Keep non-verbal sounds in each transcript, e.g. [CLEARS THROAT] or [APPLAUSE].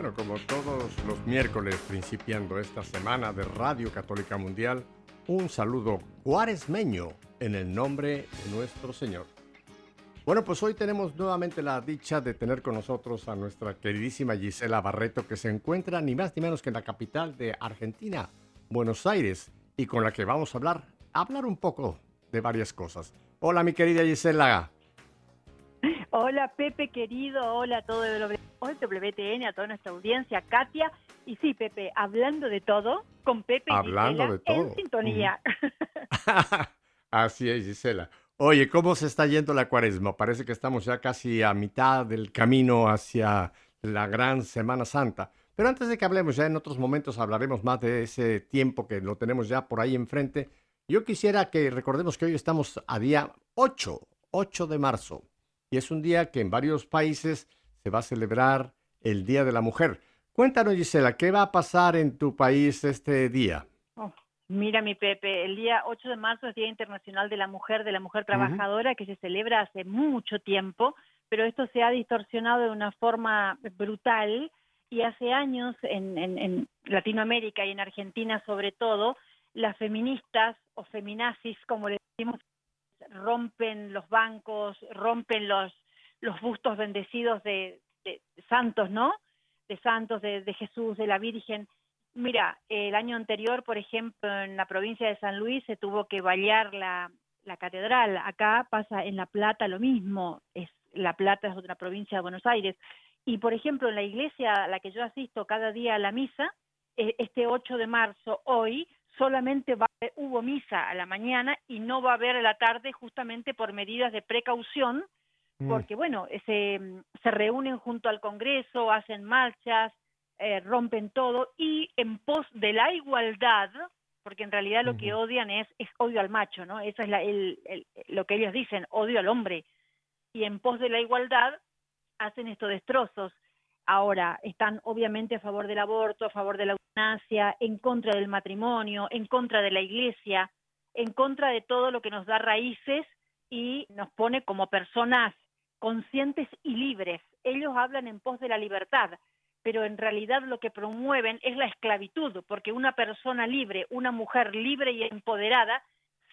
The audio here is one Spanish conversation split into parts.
Bueno, como todos los miércoles, principiando esta semana de Radio Católica Mundial, un saludo cuaresmeño en el nombre de nuestro Señor. Bueno, pues hoy tenemos nuevamente la dicha de tener con nosotros a nuestra queridísima Gisela Barreto, que se encuentra ni más ni menos que en la capital de Argentina, Buenos Aires, y con la que vamos a hablar, hablar un poco de varias cosas. Hola, mi querida Gisela. Hola, Pepe querido, hola a todo el WTN, a toda nuestra audiencia, Katia. Y sí, Pepe, hablando de todo, con Pepe hablando y de todo. en sintonía. [LAUGHS] Así es, Gisela. Oye, ¿cómo se está yendo la cuaresma? Parece que estamos ya casi a mitad del camino hacia la gran Semana Santa. Pero antes de que hablemos, ya en otros momentos hablaremos más de ese tiempo que lo tenemos ya por ahí enfrente. Yo quisiera que recordemos que hoy estamos a día 8, 8 de marzo. Y es un día que en varios países se va a celebrar el Día de la Mujer. Cuéntanos, Gisela, ¿qué va a pasar en tu país este día? Oh, mira, mi Pepe, el día 8 de marzo es Día Internacional de la Mujer, de la Mujer Trabajadora, que se celebra hace mucho tiempo, pero esto se ha distorsionado de una forma brutal y hace años en, en, en Latinoamérica y en Argentina sobre todo, las feministas o feminazis, como le decimos, rompen los bancos, rompen los, los bustos bendecidos de, de santos, ¿no? De santos, de, de, Jesús, de la Virgen. Mira, el año anterior, por ejemplo, en la provincia de San Luis se tuvo que vallar la, catedral. Acá pasa en La Plata lo mismo. Es La Plata es otra provincia de Buenos Aires. Y, por ejemplo, en la iglesia a la que yo asisto cada día a la misa, este 8 de marzo, hoy, solamente va, hubo misa a la mañana y no va a haber a la tarde justamente por medidas de precaución, porque bueno, se, se reúnen junto al Congreso, hacen marchas, eh, rompen todo y en pos de la igualdad, porque en realidad lo que odian es, es odio al macho, ¿no? Eso es la, el, el, lo que ellos dicen, odio al hombre. Y en pos de la igualdad hacen estos destrozos. Ahora, están obviamente a favor del aborto, a favor de la eutanasia, en contra del matrimonio, en contra de la iglesia, en contra de todo lo que nos da raíces y nos pone como personas conscientes y libres. Ellos hablan en pos de la libertad, pero en realidad lo que promueven es la esclavitud, porque una persona libre, una mujer libre y empoderada,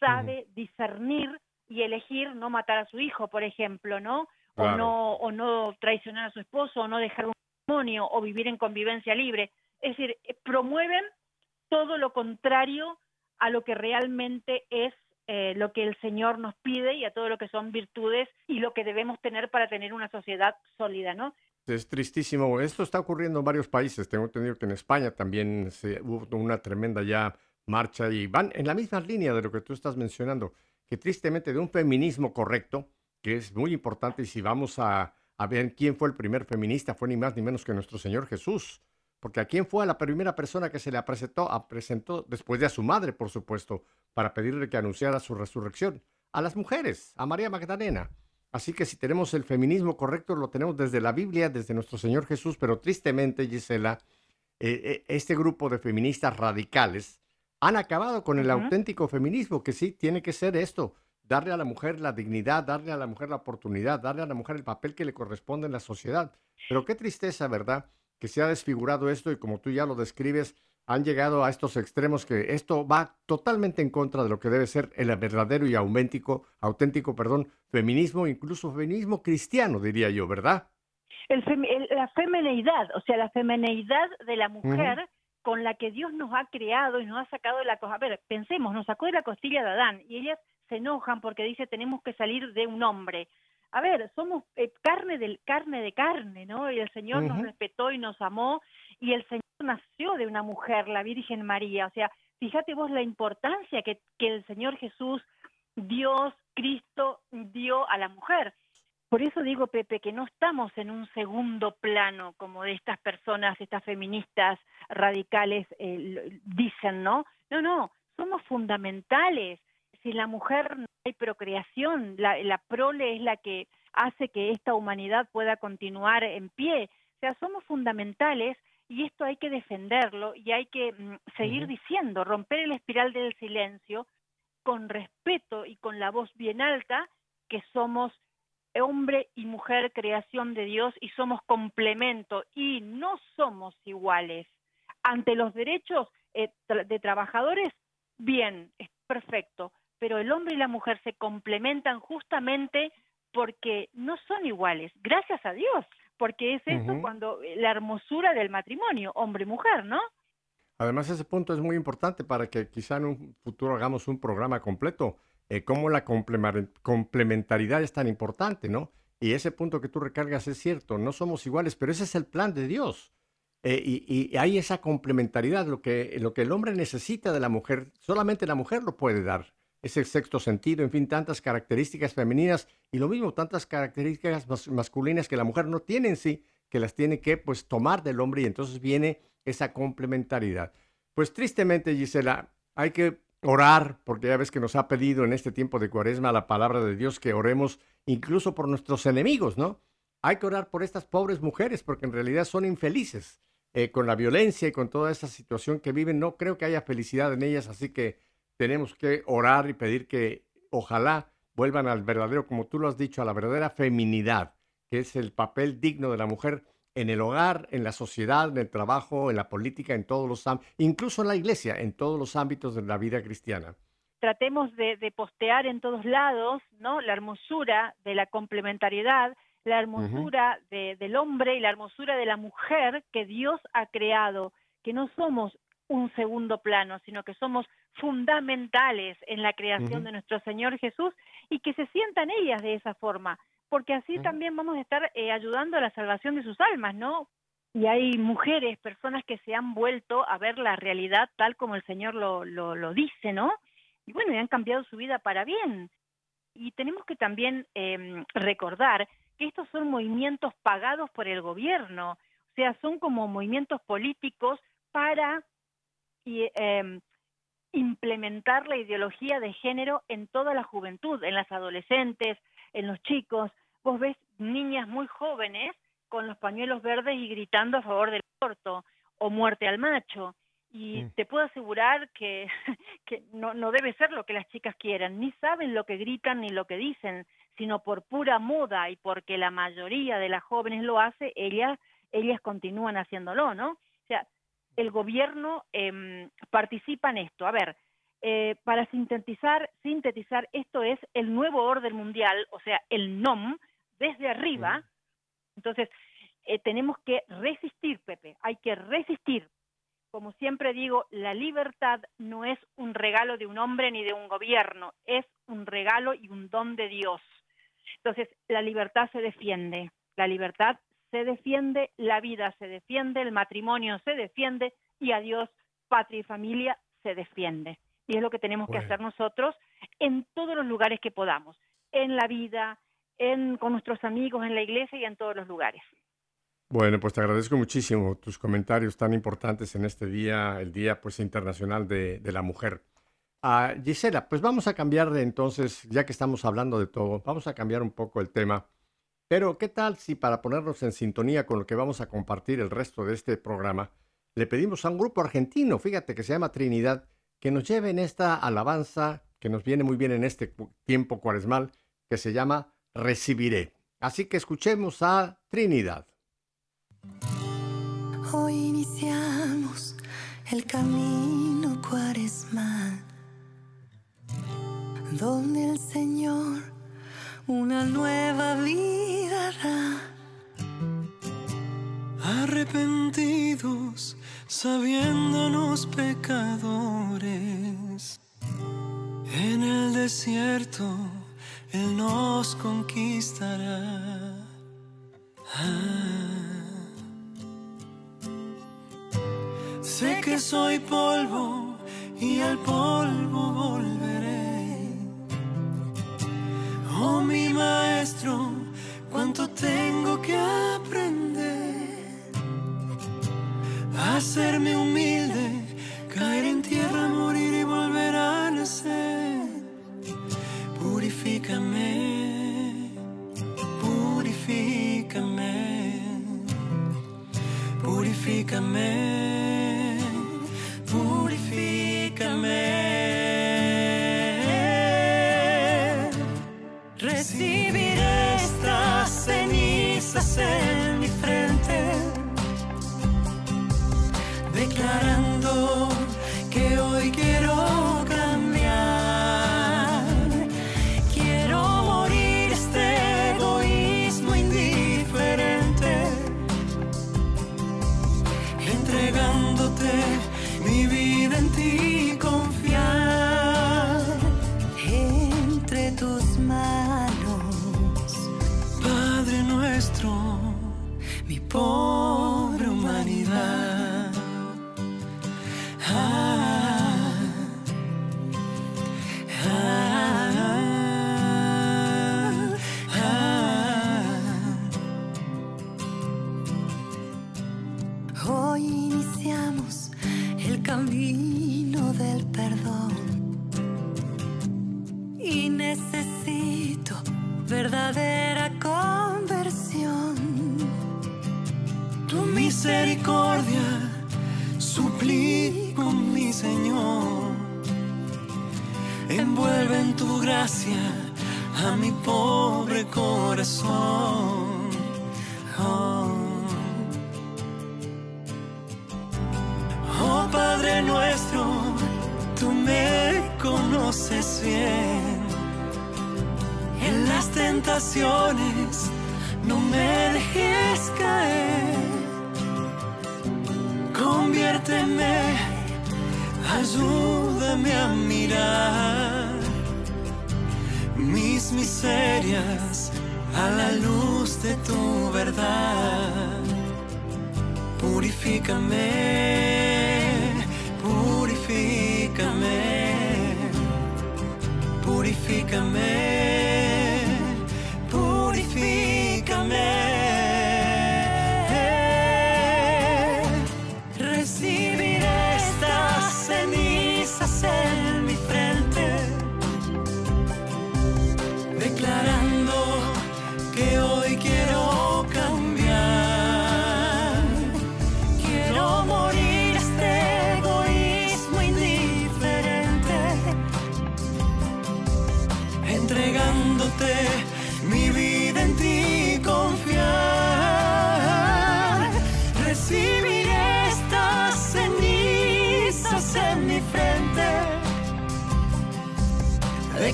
sabe discernir y elegir no matar a su hijo, por ejemplo, ¿no? Claro. O no o no traicionar a su esposo, o no dejar un matrimonio, o vivir en convivencia libre. Es decir, promueven todo lo contrario a lo que realmente es eh, lo que el Señor nos pide y a todo lo que son virtudes y lo que debemos tener para tener una sociedad sólida, ¿no? Es tristísimo. Esto está ocurriendo en varios países. Tengo entendido que en España también se, hubo una tremenda ya marcha y van en la misma línea de lo que tú estás mencionando, que tristemente de un feminismo correcto, que es muy importante y si vamos a, a ver quién fue el primer feminista, fue ni más ni menos que nuestro Señor Jesús. Porque a quién fue la primera persona que se le presentó, presentó después de a su madre, por supuesto, para pedirle que anunciara su resurrección. A las mujeres, a María Magdalena. Así que si tenemos el feminismo correcto, lo tenemos desde la Biblia, desde nuestro Señor Jesús, pero tristemente, Gisela, eh, este grupo de feministas radicales han acabado con el uh -huh. auténtico feminismo, que sí tiene que ser esto, darle a la mujer la dignidad, darle a la mujer la oportunidad, darle a la mujer el papel que le corresponde en la sociedad. Pero qué tristeza, ¿verdad? Que se ha desfigurado esto y como tú ya lo describes, han llegado a estos extremos que esto va totalmente en contra de lo que debe ser el verdadero y auténtico, auténtico, perdón, feminismo, incluso feminismo cristiano, diría yo, ¿verdad? El fem el, la femineidad, o sea, la femineidad de la mujer uh -huh. con la que Dios nos ha creado y nos ha sacado de la cosa. A ver, pensemos, nos sacó de la costilla de Adán y ellas se enojan porque dice tenemos que salir de un hombre. A ver, somos eh, carne del carne de carne, ¿no? Y el Señor uh -huh. nos respetó y nos amó y el Señor nació de una mujer, la Virgen María. O sea, fíjate vos la importancia que, que el Señor Jesús, Dios, Cristo, dio a la mujer. por eso digo, Pepe, que no estamos en un segundo plano como de estas personas, estas feministas radicales eh, dicen, ¿no? No, no, somos fundamentales. Si la mujer no hay procreación, la, la prole es la que hace que esta humanidad pueda continuar en pie. O sea, somos fundamentales y esto hay que defenderlo y hay que mm, seguir diciendo, romper el espiral del silencio con respeto y con la voz bien alta que somos hombre y mujer creación de Dios y somos complemento y no somos iguales. Ante los derechos eh, de trabajadores, bien, es perfecto, pero el hombre y la mujer se complementan justamente porque no son iguales, gracias a Dios, porque es eso cuando eh, la hermosura del matrimonio, hombre y mujer, ¿no? Además, ese punto es muy importante para que quizá en un futuro hagamos un programa completo, eh, cómo la complementariedad es tan importante, ¿no? Y ese punto que tú recargas es cierto, no somos iguales, pero ese es el plan de Dios. Eh, y, y, hay esa complementariedad, lo que, lo que el hombre necesita de la mujer, solamente la mujer lo puede dar ese sexto sentido, en fin, tantas características femeninas y lo mismo, tantas características masculinas que la mujer no tiene en sí, que las tiene que pues tomar del hombre y entonces viene esa complementariedad. Pues tristemente, Gisela, hay que orar, porque ya ves que nos ha pedido en este tiempo de cuaresma la palabra de Dios que oremos incluso por nuestros enemigos, ¿no? Hay que orar por estas pobres mujeres porque en realidad son infelices. Eh, con la violencia y con toda esa situación que viven, no creo que haya felicidad en ellas, así que tenemos que orar y pedir que ojalá vuelvan al verdadero, como tú lo has dicho, a la verdadera feminidad, que es el papel digno de la mujer en el hogar, en la sociedad, en el trabajo, en la política, en todos los ámbitos, incluso en la iglesia, en todos los ámbitos de la vida cristiana. Tratemos de, postear en todos lados, ¿no? La hermosura de la complementariedad, la hermosura del hombre y la hermosura de la mujer que Dios ha creado, que no somos un segundo plano, sino que somos fundamentales en la creación de nuestro Señor Jesús y que se sientan ellas de esa forma, porque así también vamos a estar eh, ayudando a la salvación de sus almas, ¿no? Y hay mujeres, personas que se han vuelto a ver la realidad tal como el Señor lo, lo, dice, ¿no? Y bueno, y han cambiado su vida para bien. Y tenemos que también em, recordar que estos son movimientos pagados por el gobierno, o sea, son como movimientos políticos para y, eh, implementar la ideología de género en toda la juventud, en las adolescentes, en los chicos. Vos ves niñas muy jóvenes con los pañuelos verdes y gritando a favor del aborto o muerte al macho. Y te puedo asegurar que, [LAUGHS] que no, no debe ser lo que las chicas quieran, ni saben lo que gritan ni lo que dicen, sino por pura moda y porque la mayoría de las jóvenes lo hace, ellas, ellas continúan haciéndolo, ¿no? El gobierno eh, participa en esto. A ver, eh, para sintetizar, sintetizar, esto es el nuevo orden mundial, o sea, el NOM, desde arriba. Entonces, eh, tenemos que resistir, Pepe, hay que resistir. Como siempre digo, la libertad no es un regalo de un hombre ni de un gobierno, es un regalo y un don de Dios. Entonces, la libertad se defiende, la libertad se defiende, la vida se defiende, el matrimonio se defiende y a Dios, patria y familia se defiende. Y es lo que tenemos que hacer nosotros en todos los lugares que podamos, en la vida, en, con nuestros amigos, en la iglesia y en todos los lugares. Bueno, pues te agradezco muchísimo tus comentarios tan importantes en este día, el Día pues, Internacional de, la Mujer. Ah, Gisela, pues vamos a cambiar de entonces, ya que estamos hablando de todo, vamos a cambiar un poco el tema pero, ¿qué tal si para ponernos en sintonía con lo que vamos a compartir el resto de este programa, le pedimos a un grupo argentino, fíjate que se llama Trinidad, que nos lleve en esta alabanza que nos viene muy bien en este tiempo cuaresmal, que se llama Recibiré. Así que escuchemos a Trinidad. Hoy iniciamos el camino cuaresmal, donde el Señor una nueva vida Arrepentidos, sabiéndonos pecadores, en el desierto Él nos conquistará. Ah. Sé que soy polvo y al polvo volveré oh mi maestro, cuánto tengo que aprender hacerme humilde, caer en tierra, morir y volver a nacer. Purifícame, purifícame, purifícame. Conviérteme, ayúdame a mirar mis miserias a la luz de tu verdad. Purifícame, purifícame, purifícame,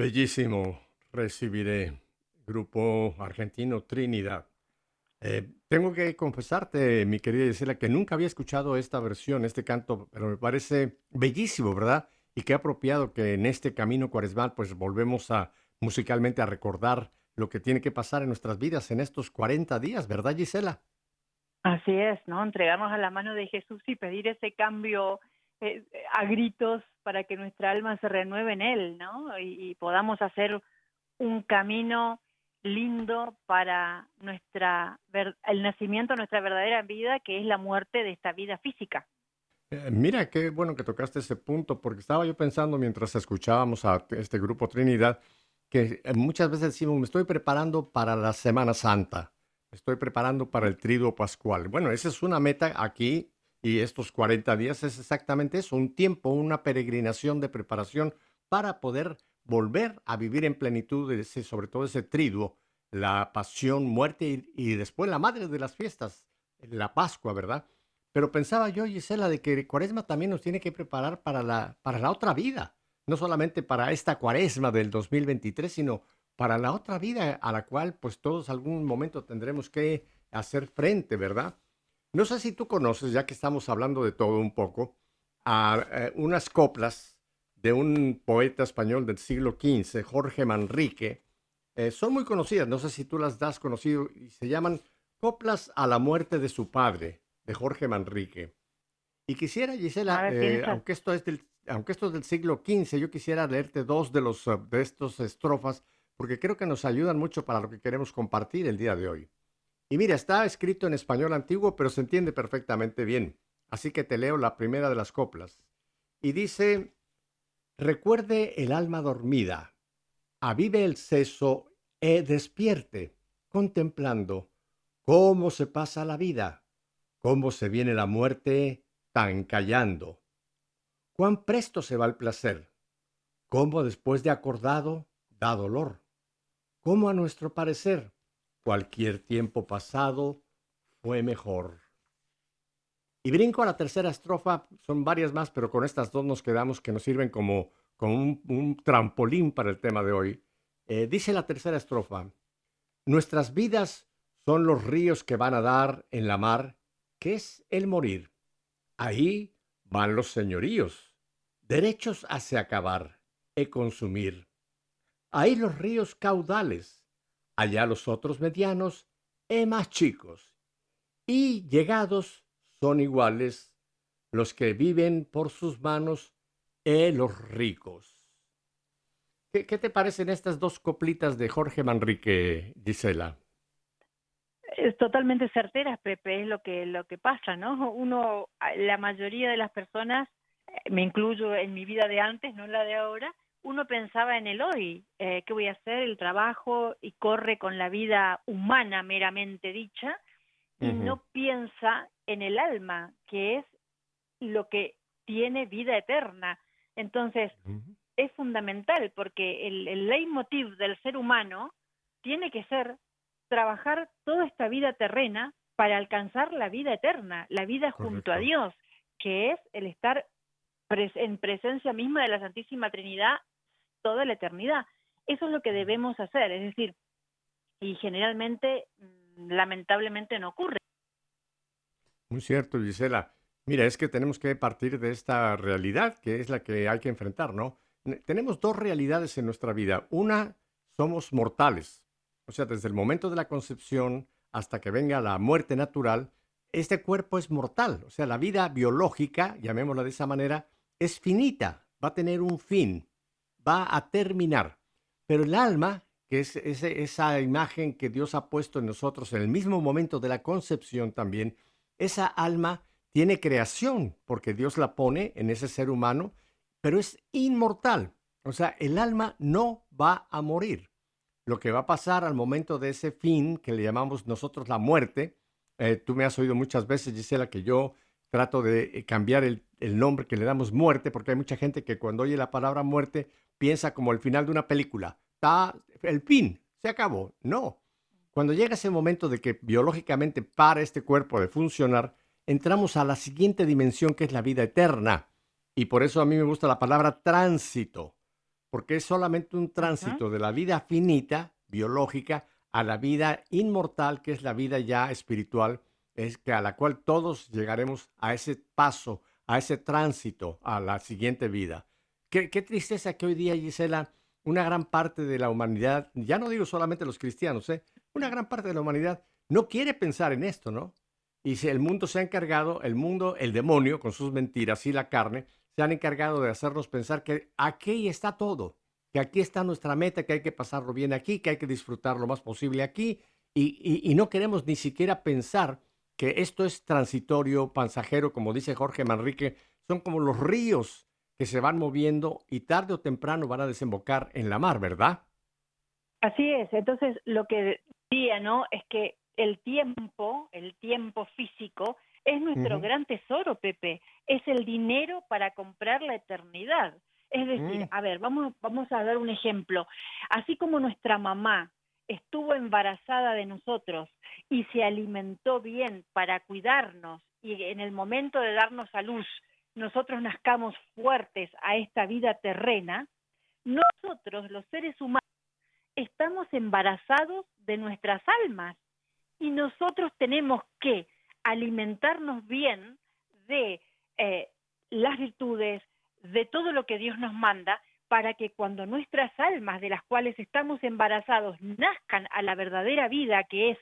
Bellísimo, recibiré. Grupo argentino Trinidad. Eh, tengo que confesarte, mi querida Gisela, que nunca había escuchado esta versión, este canto, pero me parece bellísimo, ¿verdad? Y qué apropiado que en este camino cuaresmal, pues volvemos a musicalmente a recordar lo que tiene que pasar en nuestras vidas en estos 40 días, ¿verdad, Gisela? Así es, ¿no? Entregarnos a la mano de Jesús y pedir ese cambio eh, a gritos para que nuestra alma se renueve en Él, ¿no? Y, podamos hacer un camino lindo para nuestra el nacimiento nuestra verdadera vida, que es la muerte de esta vida física. Eh, Mira, qué bueno que tocaste ese punto, porque estaba yo pensando mientras escuchábamos a este grupo Trinidad, que eh, muchas veces decimos, me estoy preparando para la Semana Santa, me estoy preparando para el triduo pascual. Bueno, esa es una meta aquí y estos 40 días es exactamente eso, un tiempo, una peregrinación de preparación para poder volver a vivir en plenitud, ese, sobre todo ese triduo, la pasión, muerte y, después la madre de las fiestas, la Pascua, ¿verdad? Pero pensaba yo, Gisela, de que Cuaresma también nos tiene que preparar para la, para la otra vida no solamente para esta cuaresma del 2023, sino para la otra vida a la cual pues todos algún momento tendremos que hacer frente, ¿verdad? No sé si tú conoces, ya que estamos hablando de todo un poco, a eh, unas coplas de un poeta español del siglo XV, Jorge Manrique. Eh, son muy conocidas, no sé si tú las has conocido, y se llaman Coplas a la muerte de su padre, de Jorge Manrique. Y quisiera, Gisela, eh, aunque esto es del aunque esto es del siglo XV, yo quisiera leerte dos de, los, de estos estrofas porque creo que nos ayudan mucho para lo que queremos compartir el día de hoy. Y mira, está escrito en español antiguo, pero se entiende perfectamente bien. Así que te leo la primera de las coplas. Y dice, recuerde el alma dormida, avive el seso e despierte, contemplando cómo se pasa la vida, cómo se viene la muerte tan callando cuán presto se va el placer, cómo después de acordado da dolor, cómo a nuestro parecer cualquier tiempo pasado fue mejor. Y brinco a la tercera estrofa, son varias más, pero con estas dos nos quedamos que nos sirven como, un, trampolín para el tema de hoy. Eh, dice la tercera estrofa, nuestras vidas son los ríos que van a dar en la mar, que es el morir. Ahí van los señoríos derechos hace acabar e consumir. Ahí los ríos caudales, allá los otros medianos e más chicos, y llegados son iguales los que viven por sus manos e los ricos. ¿Qué, ¿Qué, te parecen estas dos coplitas de Jorge Manrique, Gisela? Es totalmente certeras, Pepe, es lo que, lo que pasa, ¿no? Uno, la mayoría de las personas me incluyo en mi vida de antes, no en la de ahora, uno pensaba en el hoy, eh, qué voy a hacer, el trabajo, y corre con la vida humana meramente dicha, y no piensa en el alma, que es lo que tiene vida eterna. Entonces, es fundamental porque el, el leitmotiv del ser humano tiene que ser trabajar toda esta vida terrena para alcanzar la vida eterna, la vida junto a Dios, que es el estar en presencia misma de la Santísima Trinidad toda la eternidad. Eso es lo que debemos hacer, es decir, y generalmente, mm, lamentablemente, no ocurre. Muy cierto, Gisela. Mira, es que tenemos que partir de esta realidad que es la que hay que enfrentar, ¿no? Tenemos dos realidades en nuestra vida. Una, somos mortales. O sea, desde el momento de la concepción hasta que venga la muerte natural, este cuerpo es mortal. O sea, la vida biológica, llamémosla de esa manera, es finita, va a tener un fin, va a terminar. Pero el alma, que es esa imagen que Dios ha puesto en nosotros en el mismo momento de la concepción también, esa alma tiene creación, porque Dios la pone en ese ser humano, pero es inmortal. O sea, el alma no va a morir. Lo que va a pasar al momento de ese fin, que le llamamos nosotros la muerte, eh, tú me has oído muchas veces, Gisela, que yo trato de eh, cambiar el, nombre que le damos muerte, porque hay mucha gente que cuando oye la palabra muerte piensa como el final de una película. Está el fin, se acabó. No. Cuando llega ese momento de que biológicamente para este cuerpo de funcionar, entramos a la siguiente dimensión que es la vida eterna. Y por eso a mí me gusta la palabra tránsito, porque es solamente un tránsito de la vida finita, biológica, a la vida inmortal, que es la vida ya espiritual, es que a la cual todos llegaremos a ese paso, a ese tránsito, a la siguiente vida. Qué, tristeza que hoy día, Gisela, una gran parte de la humanidad, ya no digo solamente los cristianos, ¿eh? una gran parte de la humanidad no quiere pensar en esto, ¿no? Y si el mundo se ha encargado, el mundo, el demonio, con sus mentiras y la carne, se han encargado de hacernos pensar que aquí está todo, que aquí está nuestra meta, que hay que pasarlo bien aquí, que hay que disfrutar lo más posible aquí, y no queremos ni siquiera pensar que esto es transitorio, pasajero, como dice Jorge Manrique, son como los ríos que se van moviendo y tarde o temprano van a desembocar en la mar, ¿verdad? Así es, entonces lo que decía, ¿no? Es que el tiempo, el tiempo físico, es nuestro gran tesoro, Pepe. Es el dinero para comprar la eternidad. Es decir, Mm. a ver, vamos, vamos a dar un ejemplo. Así como nuestra mamá estuvo embarazada de nosotros y se alimentó bien para cuidarnos y en el momento de darnos a luz nosotros nazcamos fuertes a esta vida terrena, nosotros, los seres humanos, estamos embarazados de nuestras almas y nosotros tenemos que alimentarnos bien de eh, las virtudes, de todo lo que Dios nos manda, para que cuando nuestras almas de las cuales estamos embarazados nazcan a la verdadera vida, que es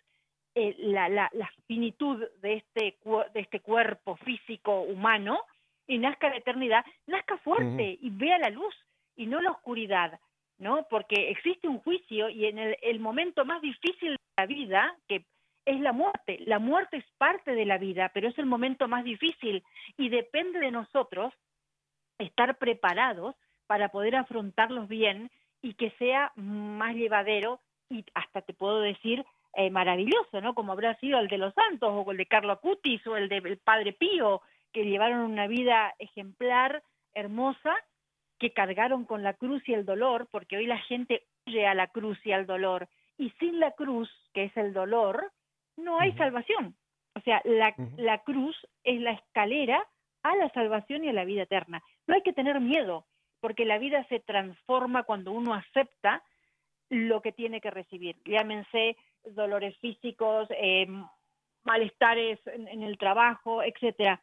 eh, la, la, finitud de este, de este cuerpo físico humano, y nazca la eternidad, nazca fuerte uh -huh. y vea la luz y no la oscuridad, ¿no? Porque existe un juicio y en el, el momento más difícil de la vida, que es la muerte. La muerte es parte de la vida, pero es el momento más difícil y depende de nosotros estar preparados para poder afrontarlos bien y que sea más llevadero y hasta te puedo decir eh, maravilloso, ¿no? Como habrá sido el de los santos o el de Carlo Acutis o el del Padre Pío, que llevaron una vida ejemplar, hermosa, que cargaron con la cruz y el dolor, porque hoy la gente huye a la cruz y al dolor, y sin la cruz, que es el dolor, no hay uh -huh. salvación. O sea, la, uh -huh. la cruz es la escalera a la salvación y a la vida eterna. No hay que tener miedo, porque la vida se transforma cuando uno acepta lo que tiene que recibir. Llámense dolores físicos, eh, malestares en, en, el trabajo, etcétera.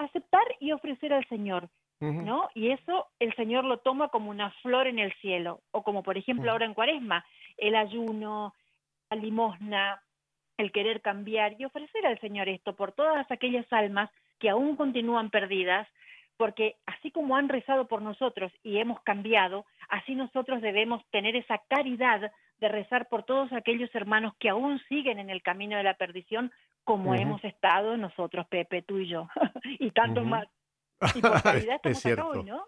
Aceptar y ofrecer al Señor, uh -huh. ¿no? Y eso el Señor lo toma como una flor en el cielo, o como por ejemplo uh -huh. ahora en Cuaresma, el ayuno, la limosna, el querer cambiar y ofrecer al Señor esto por todas aquellas almas que aún continúan perdidas, porque así como han rezado por nosotros y hemos cambiado, así nosotros debemos tener esa caridad de rezar por todos aquellos hermanos que aún siguen en el camino de la perdición, como uh -huh. hemos estado nosotros, Pepe, tú y yo, [LAUGHS] y tantos uh -huh. más. [LAUGHS] Y por estamos es cierto. acá hoy, ¿no?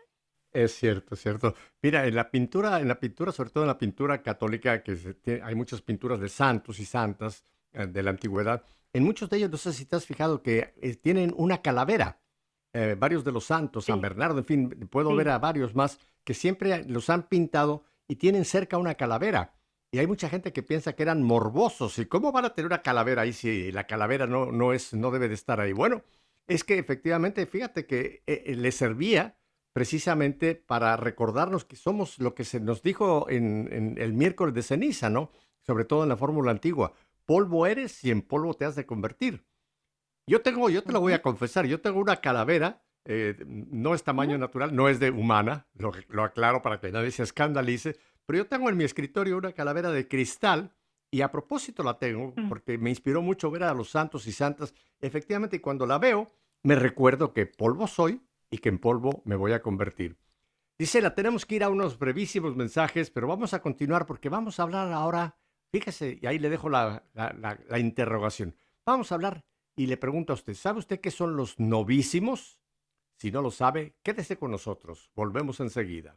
Es cierto, es cierto. Mira, en la pintura, en la pintura, sobre todo en la pintura católica, que se tiene, hay muchas pinturas de santos y santas eh, de la antigüedad. En muchos de ellos, no sé si te has fijado que eh, tienen una calavera. Eh, varios de los santos, sí. San Bernardo, en fin, puedo sí. ver a varios más que siempre los han pintado y tienen cerca una calavera. Y hay mucha gente que piensa que eran morbosos. ¿Y cómo van a tener una calavera ahí si la calavera no, no, es, no debe de estar ahí? Bueno, es que efectivamente, fíjate que eh, le servía precisamente para recordarnos que somos lo que se nos dijo en, en el miércoles de ceniza, ¿no? Sobre todo en la fórmula antigua. Polvo eres y en polvo te has de convertir. Yo tengo, yo te lo voy a confesar, yo tengo una calavera, eh, no es tamaño natural, no es de humana, lo, lo, aclaro para que nadie se escandalice, pero yo tengo en mi escritorio una calavera de cristal y a propósito la tengo porque me inspiró mucho ver a los santos y santas. Efectivamente, cuando la veo, me recuerdo que polvo soy y que en polvo me voy a convertir. Gisela, tenemos que ir a unos brevísimos mensajes, pero vamos a continuar porque vamos a hablar ahora, fíjese, y ahí le dejo la, la, la, la interrogación. Vamos a hablar y le pregunto a usted, ¿sabe usted qué son los novísimos? Si no lo sabe, quédese con nosotros. Volvemos enseguida.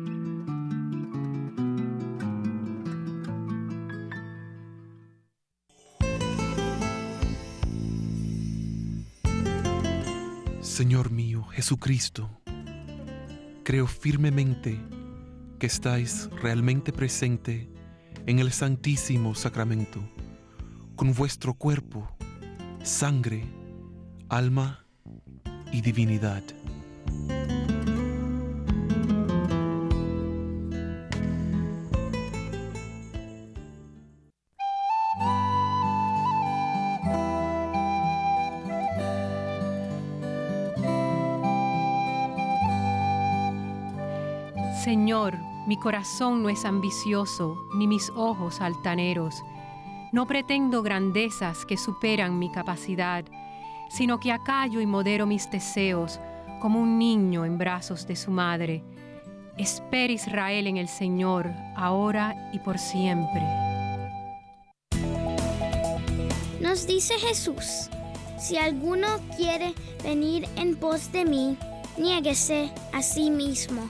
Señor mío Jesucristo, creo firmemente que estáis realmente presente en el Santísimo Sacramento, con vuestro cuerpo, sangre, alma y divinidad. Mi corazón no es ambicioso, ni mis ojos altaneros. No pretendo grandezas que superan mi capacidad, sino que acallo y modero mis deseos como un niño en brazos de su madre. Espera Israel en el Señor, ahora y por siempre. Nos dice Jesús, si alguno quiere venir en pos de mí, niéguese a sí mismo,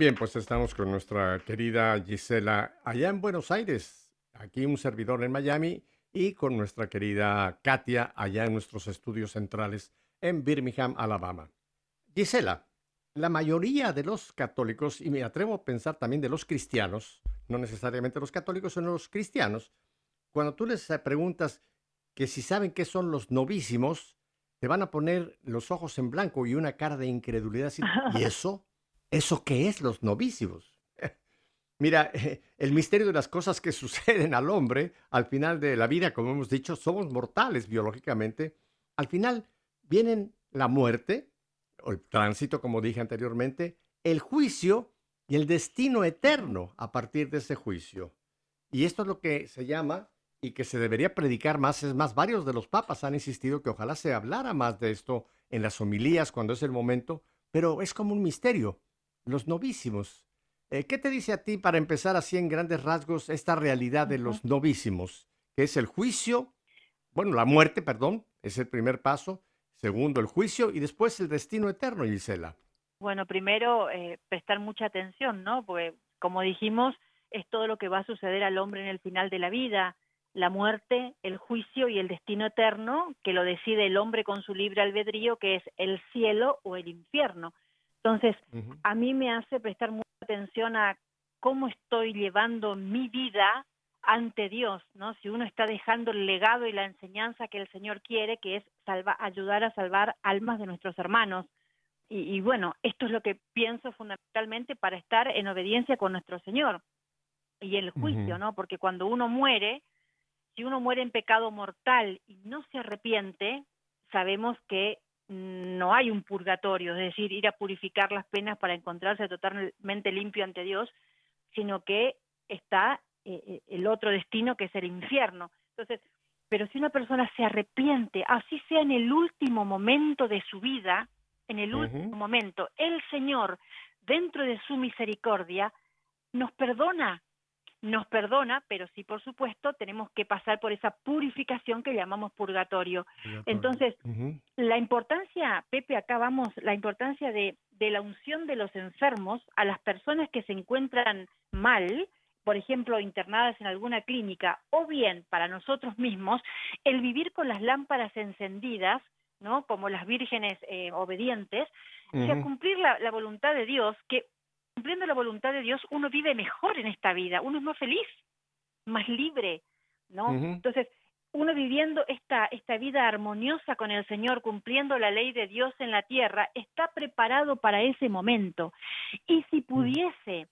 Bien, pues estamos con nuestra querida Gisela allá en Buenos Aires, aquí un servidor en Miami y con nuestra querida Katia allá en nuestros estudios centrales en Birmingham, Alabama. Gisela, la mayoría de los católicos, y me atrevo a pensar también de los cristianos, no necesariamente los católicos, sino los cristianos, cuando tú les preguntas que si saben qué son los novísimos, te van a poner los ojos en blanco y una cara de incredulidad. así, [LAUGHS] ¿Y eso? ¿Eso qué es los novísimos? [LAUGHS] Mira, [LAUGHS] el misterio de las cosas que [LAUGHS] suceden al hombre al final de la vida, como hemos dicho, somos mortales biológicamente. Al final vienen la muerte, o el tránsito, como dije anteriormente, el juicio y el destino eterno a partir de ese juicio. Y esto es lo que se llama y que se debería predicar más. Es más, varios de los papas han insistido que ojalá se hablara más de esto en las homilías cuando es el momento, pero es como un misterio. Los novísimos. Eh, ¿Qué te dice a ti, para empezar así en grandes rasgos, esta realidad de los novísimos? Que es el juicio, bueno, la muerte, perdón, es el primer paso. Segundo, el juicio y después el destino eterno, Gisela. Bueno, primero, eh, prestar mucha atención, ¿no? Porque, como dijimos, es todo lo que va a suceder al hombre en el final de la vida la muerte, el juicio y el destino eterno, que lo decide el hombre con su libre albedrío, que es el cielo o el infierno. Entonces, a mí me hace prestar mucha atención a cómo estoy llevando mi vida ante Dios, ¿no? Si uno está dejando el legado y la enseñanza que el Señor quiere, que es salva, ayudar a salvar almas de nuestros hermanos. Y, y bueno, esto es lo que pienso fundamentalmente para estar en obediencia con nuestro Señor y el juicio, ¿no? Porque cuando uno muere, si uno muere en pecado mortal y no se arrepiente, sabemos que no hay un purgatorio, es decir, ir a purificar las penas para encontrarse totalmente limpio ante Dios, sino que está eh, eh, el otro destino que es el infierno. Entonces, pero si una persona se arrepiente, así sea en el último momento de su vida, en el último momento, el Señor, dentro de su misericordia, nos perdona nos perdona, pero sí, por supuesto, tenemos que pasar por esa purificación que llamamos purgatorio. Entonces, la importancia, Pepe, acá vamos, la importancia de, de la unción de los enfermos a las personas que se encuentran mal, por ejemplo, internadas en alguna clínica, o bien para nosotros mismos, el vivir con las lámparas encendidas, ¿no? Como las vírgenes eh, obedientes, y a cumplir la, la, voluntad de Dios, que cumpliendo la voluntad de Dios, uno vive mejor en esta vida, uno es más feliz, más libre, ¿no? Entonces, uno viviendo esta, esta vida armoniosa con el Señor, cumpliendo la ley de Dios en la tierra, está preparado para ese momento. Y si pudiese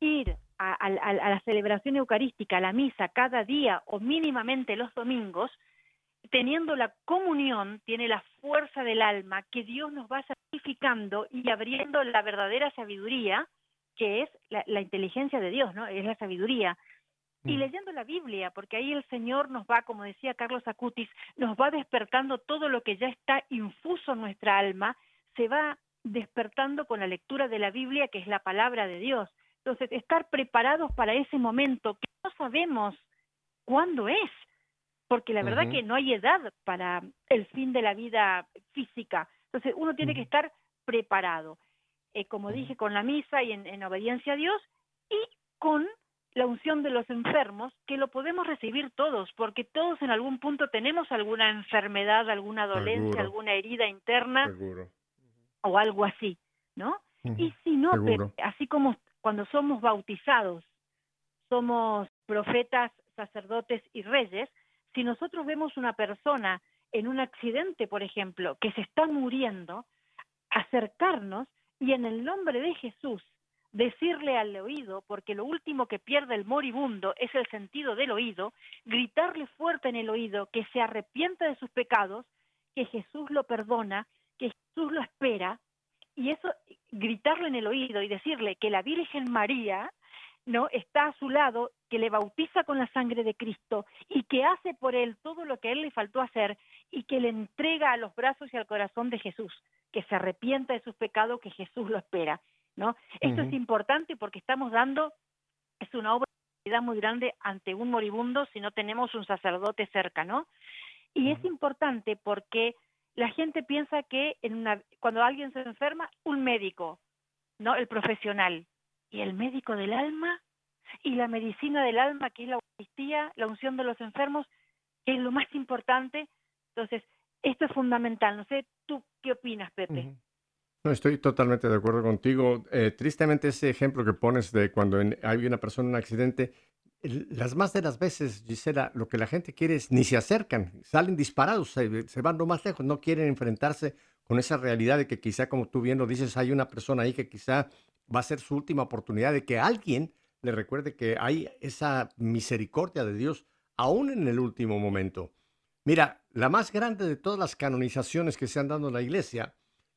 ir a, a, la celebración eucarística, a la misa, cada día o mínimamente los domingos, teniendo la comunión, tiene la fuerza del alma que Dios nos va santificando y abriendo la verdadera sabiduría, que es la, inteligencia de Dios, ¿no? Es la sabiduría. Y mm. leyendo la Biblia, porque ahí el Señor nos va, como decía Carlos Acutis, nos va despertando todo lo que ya está infuso en nuestra alma, se va despertando con la lectura de la Biblia, que es la palabra de Dios. Entonces, estar preparados para ese momento que no sabemos cuándo es, porque la verdad que no hay edad para el fin de la vida física. Entonces uno tiene que estar preparado, eh, como dije, con la misa y en, obediencia a Dios y con la unción de los enfermos, que lo podemos recibir todos, porque todos en algún punto tenemos alguna enfermedad, alguna dolencia, Seguro. alguna herida interna Seguro. o algo así, ¿no? Y si no. Pepe, así como cuando somos bautizados, somos profetas, sacerdotes y reyes, si nosotros vemos una persona en un accidente, por ejemplo, que se está muriendo, acercarnos y en el nombre de Jesús decirle al oído, porque lo último que pierde el moribundo es el sentido del oído, gritarle fuerte en el oído que se arrepienta de sus pecados, que Jesús lo perdona, que Jesús lo espera, y eso gritarlo en el oído y decirle que la Virgen María no está a su lado, que le bautiza con la sangre de Cristo y que hace por él todo lo que a él le faltó hacer y que le entrega a los brazos y al corazón de Jesús, que se arrepienta de sus pecados, que Jesús lo espera, ¿no? Esto es importante porque estamos dando es una obra muy grande ante un moribundo si no tenemos un sacerdote cerca, ¿no? Y es importante porque la gente piensa que en una, cuando alguien se enferma, un médico, ¿no? El profesional. Y el médico del alma y la medicina del alma, que es la Eucaristía, la unción de los enfermos, que es lo más importante. Entonces, esto es fundamental. No sé, ¿tú qué opinas, Pepe? No, estoy totalmente de acuerdo contigo. Eh, tristemente ese ejemplo que pones de cuando en- hay una persona en un accidente, las más de las veces, Gisela, lo que la gente quiere es ni se acercan, salen disparados, se, se van lo más lejos, no quieren enfrentarse con esa realidad de que quizá, como tú bien lo dices, hay una persona ahí que quizá va a ser su última oportunidad de que alguien le recuerde que hay esa misericordia de Dios aún en el último momento. Mira, la más grande de todas las canonizaciones que se han dado en la iglesia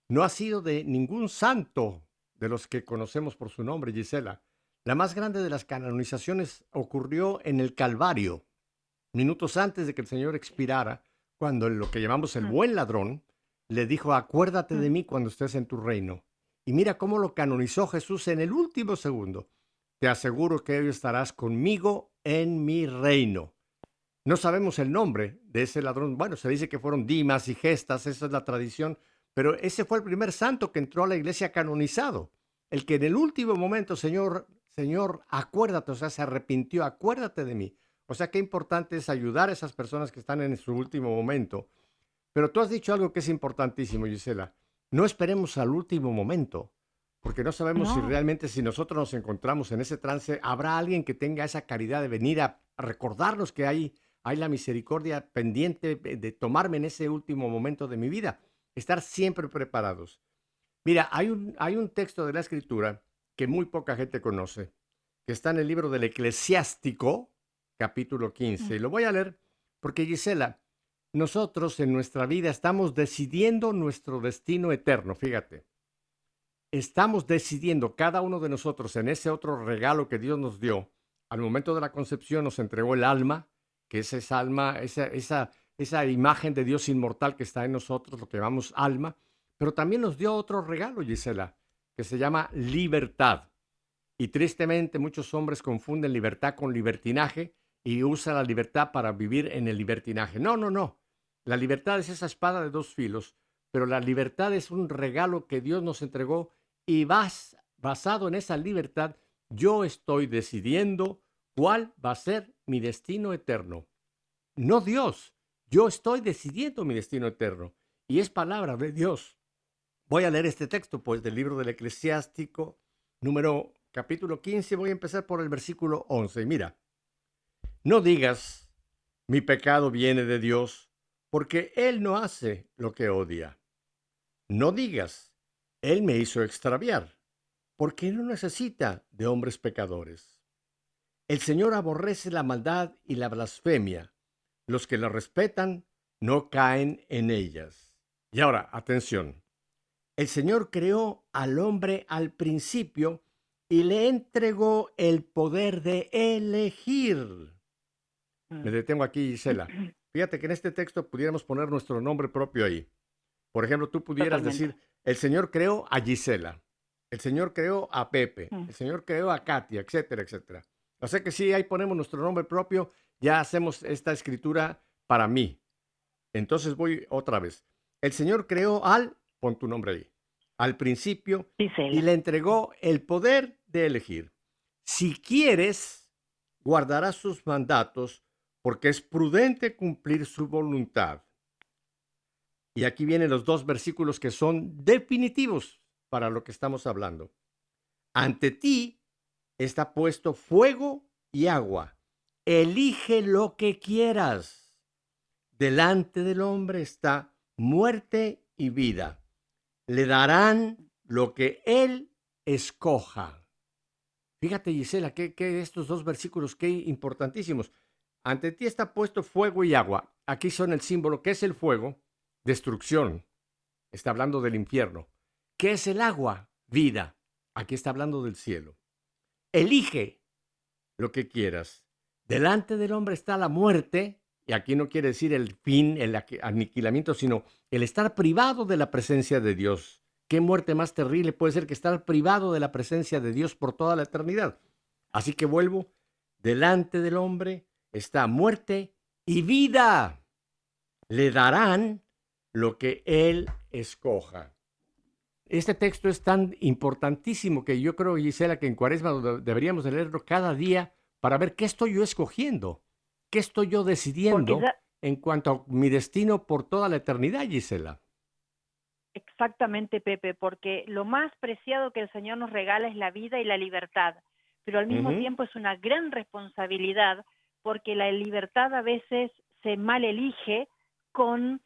no ha sido de ningún santo de los que conocemos por su nombre, Gisela. La más grande de las canonizaciones ocurrió en el Calvario, minutos antes de que el Señor expirara, cuando lo que llamamos el buen ladrón le dijo, acuérdate de mí cuando estés en tu reino. Y mira cómo lo canonizó Jesús en el último segundo. Te aseguro que hoy estarás conmigo en mi reino. No sabemos el nombre de ese ladrón. Bueno, se dice que fueron Dimas y Gestas, esa es la tradición, pero ese fue el primer santo que entró a la iglesia canonizado. El que en el último momento, Señor, Señor, acuérdate, o sea, se arrepintió, acuérdate de mí. O sea, qué importante es ayudar a esas personas que están en su último momento. Pero tú has dicho algo que es importantísimo, Gisela. No esperemos al último momento, porque no sabemos si realmente si nosotros nos encontramos en ese trance, habrá alguien que tenga esa caridad de venir a recordarnos que hay, hay la misericordia pendiente de de tomarme en ese último momento de mi vida. Estar siempre preparados. Mira, hay un, hay un texto de la Escritura que muy poca gente conoce, que está en el libro del Eclesiástico, capítulo 15. Y lo voy a leer porque, Gisela, nosotros en nuestra vida estamos decidiendo nuestro destino eterno, fíjate. Estamos decidiendo cada uno de nosotros en ese otro regalo que Dios nos dio. Al momento de la concepción nos entregó el alma, que es esa alma, esa, esa, esa imagen de Dios inmortal que está en nosotros, lo que llamamos alma, pero también nos dio otro regalo, Gisela, que se llama libertad. Y tristemente muchos hombres confunden libertad con libertinaje y usan la libertad para vivir en el libertinaje. No, no, no. La libertad es esa espada de dos filos, pero la libertad es un regalo que Dios nos entregó y vas, basado en esa libertad, yo estoy decidiendo cuál va a ser mi destino eterno. No Dios, yo estoy decidiendo mi destino eterno. Y es palabra de Dios. Voy a leer este texto, pues, del libro del Eclesiástico, número capítulo 15. Voy a empezar por el versículo 11. Mira, no digas, mi pecado viene de Dios, porque Él no hace lo que odia. No digas, Él me hizo extraviar, porque no necesita de hombres pecadores. El Señor aborrece la maldad y la blasfemia. Los que la respetan no caen en ellas. Y ahora, atención. El Señor creó al hombre al principio y le entregó el poder de elegir. Me detengo aquí, Gisela. [CLEARS THROAT] Fíjate que en este texto pudiéramos poner nuestro nombre propio ahí. Por ejemplo, tú pudieras Totalmente. decir, el Señor creó a Gisela, el Señor creó a Pepe, Mm. el Señor creó a Katia, etcétera, etcétera. O sea que si ahí ponemos nuestro nombre propio, ya hacemos esta escritura para mí. Entonces voy otra vez. El Señor creó al, pon tu nombre ahí, al principio y le entregó el poder de elegir. Si quieres, guardará sus mandatos, porque es prudente cumplir su voluntad. Y aquí vienen los dos versículos que son definitivos para lo que estamos hablando. Ante ti está puesto fuego y agua. Elige lo que quieras. Delante del hombre está muerte y vida. Le darán lo que él escoja. Fíjate, Gisela, que, estos dos versículos, qué importantísimos. Ante ti está puesto fuego y agua. Aquí son el símbolo. ¿Qué es el fuego? Destrucción. Está hablando del infierno. ¿Qué es el agua? Vida. Aquí está hablando del cielo. Elige lo que quieras. Delante del hombre está la muerte, y aquí no quiere decir el fin, el aniquilamiento, sino el estar privado de la presencia de Dios. ¿Qué muerte más terrible puede ser que estar privado de la presencia de Dios por toda la eternidad? Así que vuelvo, delante del hombre está muerte y vida. Le darán lo que él escoja. Este texto es tan importantísimo que yo creo, Gisela, que en Cuaresma deberíamos leerlo cada día para ver qué estoy yo escogiendo, qué estoy yo decidiendo en cuanto a mi destino por toda la eternidad, Gisela. Exactamente, Pepe, porque lo más preciado que el Señor nos regala es la vida y la libertad, pero al mismo tiempo es una gran responsabilidad porque la libertad a veces se mal elige con,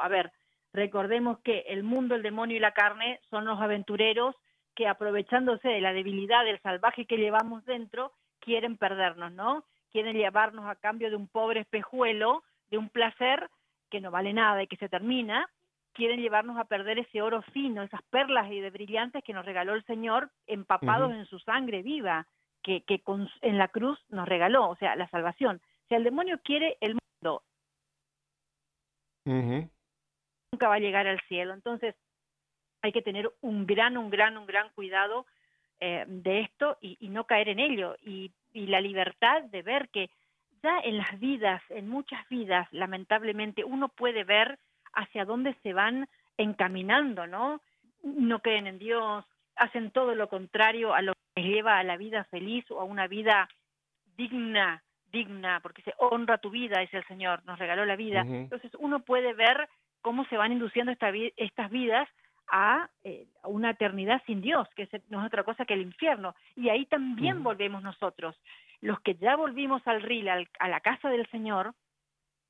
a ver, recordemos que el mundo, el demonio y la carne son los aventureros que aprovechándose de la debilidad del salvaje que llevamos dentro, quieren perdernos, ¿no? Quieren llevarnos a cambio de un pobre espejuelo, de un placer que no vale nada y que se termina, quieren llevarnos a perder ese oro fino, esas perlas y de brillantes que nos regaló el Señor, empapados en su sangre viva que, en la cruz nos regaló, o sea, la salvación. Si el demonio quiere el mundo, nunca va a llegar al cielo. Entonces, hay que tener un gran, un gran, un gran cuidado eh, de esto y, no caer en ello. Y, y la libertad de ver que ya en las vidas, en muchas vidas, lamentablemente, uno puede ver hacia dónde se van encaminando, ¿no? No creen en Dios, hacen todo lo contrario a lo que lleva a la vida feliz o a una vida digna, digna, porque se honra tu vida, es el Señor, nos regaló la vida. Entonces uno puede ver cómo se van induciendo estas vidas eh, a, una eternidad sin Dios, que no es otra cosa que el infierno. Y ahí también volvemos nosotros. Los que ya volvimos al ril, a la casa del Señor,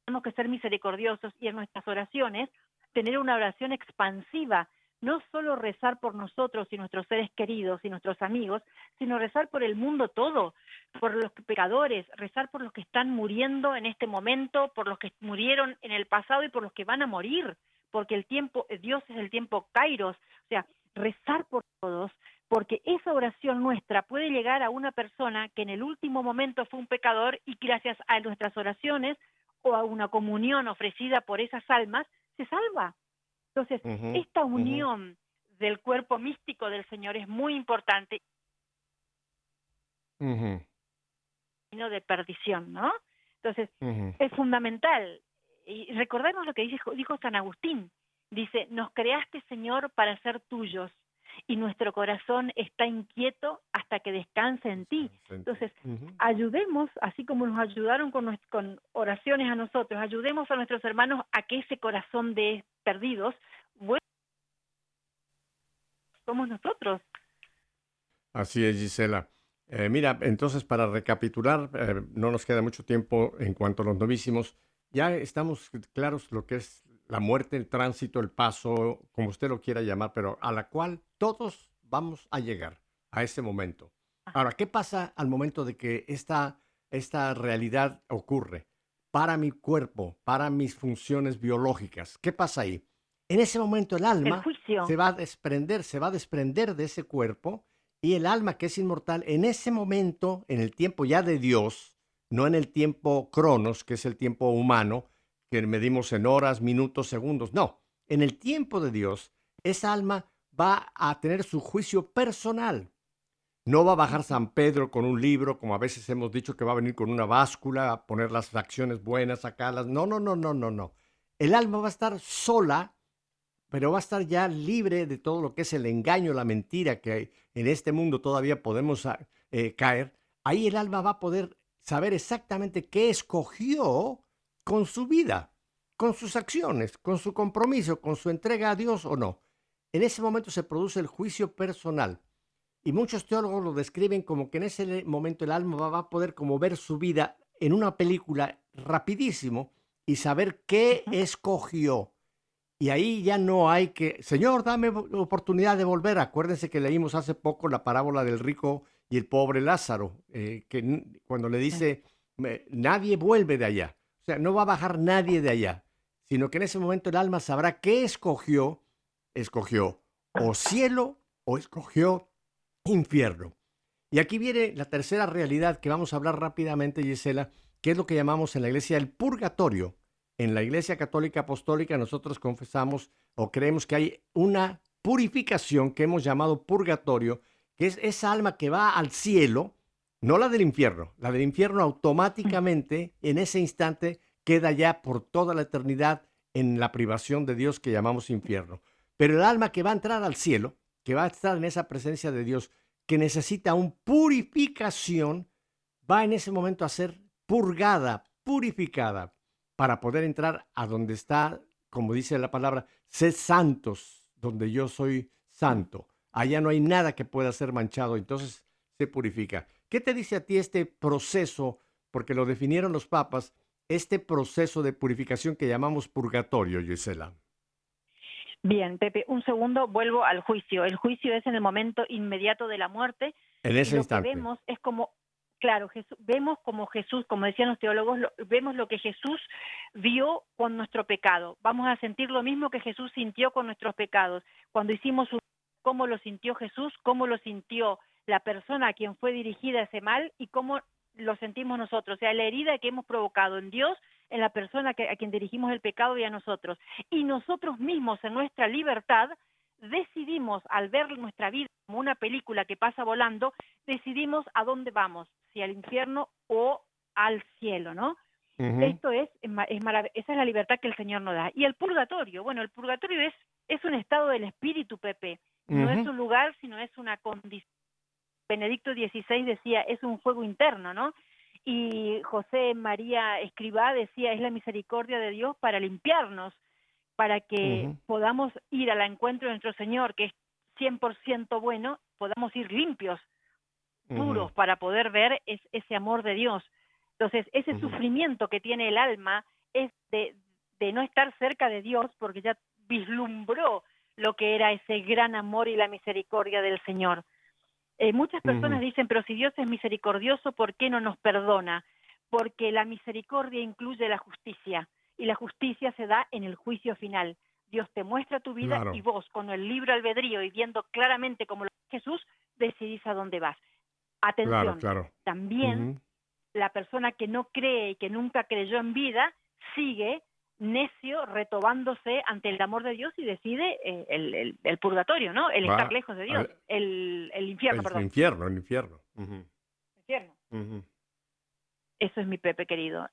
tenemos que ser misericordiosos y en nuestras oraciones tener una oración expansiva no solo rezar por nosotros y nuestros seres queridos y nuestros amigos, sino rezar por el mundo todo, por los pecadores, rezar por los que están muriendo en este momento, por los que murieron en el pasado y por los que van a morir, porque el tiempo, Dios es el tiempo kairos, o sea, rezar por todos, porque esa oración nuestra puede llegar a una persona que en el último momento fue un pecador y gracias a nuestras oraciones o a una comunión ofrecida por esas almas, se salva. Entonces, esta unión del cuerpo místico del Señor es muy importante. Uh de perdición, ¿no? Entonces, es fundamental. Y recordemos lo que dijo, dijo San Agustín. Dice, nos creaste, Señor, para ser tuyos y nuestro corazón está inquieto hasta que descanse en ti. Entonces, ayudemos, así como nos ayudaron con, con, oraciones a nosotros, ayudemos a nuestros hermanos a que ese corazón de perdidos vuelva. Somos nosotros. Así es, Gisela. Eh, mira, entonces para recapitular, eh, no nos queda mucho tiempo en cuanto a los novísimos. Ya estamos claros lo que es la muerte, el tránsito, el paso, como usted lo quiera llamar, pero a la cual todos vamos a llegar a ese momento. Ahora, ¿qué pasa al momento de que esta, esta realidad ocurre? Para mi cuerpo, para mis funciones biológicas. ¿Qué pasa ahí? En ese momento el alma se va a desprender, se va a desprender de ese cuerpo y el alma que es inmortal, en ese momento, en el tiempo ya de Dios, no en el tiempo cronos, que es el tiempo humano, que medimos en horas, minutos, segundos. No, en el tiempo de Dios, esa alma va a tener su juicio personal. No va a bajar San Pedro con un libro, como a veces hemos dicho que va a venir con una báscula, a poner las acciones buenas, sacarlas. No, no, no, no, no, no. El alma va a estar sola, pero va a estar ya libre de todo lo que es el engaño, la mentira que en este mundo todavía podemos eh, caer ahí el alma va a poder saber exactamente qué escogió con su vida, con sus acciones, con su compromiso, con su entrega a Dios o no. En ese momento se produce el juicio personal. Y muchos teólogos lo describen como que en ese momento el alma va a poder como ver su vida en una película rapidísimo y saber qué escogió. Y ahí ya no hay que, Señor, dame oportunidad de volver. Acuérdense que leímos hace poco la parábola del rico y el pobre Lázaro, eh, que cuando le dice, nadie vuelve de allá. O sea, no va a bajar nadie de allá, sino que en ese momento el alma sabrá qué escogió. Escogió o cielo o escogió infierno. Y aquí viene la tercera realidad que vamos a hablar rápidamente, Gisela, que es lo que llamamos en la iglesia el purgatorio. En la iglesia católica apostólica nosotros confesamos o creemos que hay una purificación que hemos llamado purgatorio, que es esa alma que va al cielo, no la del infierno. La del infierno automáticamente en ese instante queda ya por toda la eternidad en la privación de Dios que llamamos infierno. Pero el alma que va a entrar al cielo, que va a estar en esa presencia de Dios, que necesita un purificación, va en ese momento a ser purgada, purificada, para poder entrar a donde está, como dice la palabra, sed santos, donde yo soy santo. Allá no hay nada que pueda ser manchado, entonces se purifica. ¿Qué te dice a ti este proceso? Porque lo definieron los papas, este proceso de purificación que llamamos purgatorio, Gisela. Bien, Pepe, un segundo, vuelvo al juicio. El juicio es en el momento inmediato de la muerte. En ese lo instante. Que vemos es como, claro, Jesús, vemos como Jesús, como decían los teólogos, vemos lo que Jesús vio con nuestro pecado. Vamos a sentir lo mismo que Jesús sintió con nuestros pecados. Cuando hicimos su, cómo lo sintió Jesús, cómo lo sintió la persona a quien fue dirigida ese mal y cómo lo sentimos nosotros. O sea, la herida que hemos provocado en Dios en la persona que, a quien dirigimos el pecado y a nosotros. Y nosotros mismos, en nuestra libertad, decidimos, al ver nuestra vida como una película que pasa volando, decidimos a dónde vamos, si al infierno o al cielo, ¿no? Esto es, es esa es la libertad que el Señor nos da. Y el purgatorio, bueno, el purgatorio es, es un estado del espíritu, Pepe. No es un lugar, sino es una condición. Benedicto XVI decía, es un fuego interno, ¿no? y José María Escribá decía, es la misericordia de Dios para limpiarnos, para que podamos ir al encuentro de nuestro Señor, que es 100% bueno, podamos ir limpios, puros, para poder ver ese amor de Dios. Entonces, ese sufrimiento que tiene el alma es de, de no estar cerca de Dios, porque ya vislumbró lo que era ese gran amor y la misericordia del Señor. Eh, muchas personas dicen, pero si Dios es misericordioso, ¿por qué no nos perdona? Porque la misericordia incluye la justicia y la justicia se da en el juicio final. Dios te muestra tu vida y vos, con el libro albedrío y viendo claramente como lo Jesús, decidís a dónde vas. Atención, también la persona que no cree y que nunca creyó en vida sigue necio retobándose ante el amor de Dios y decide eh, el, el, purgatorio, ¿no? El estar lejos de Dios, el, el, infierno, perdón. El infierno, el infierno. Infierno. Eso es mi Pepe querido.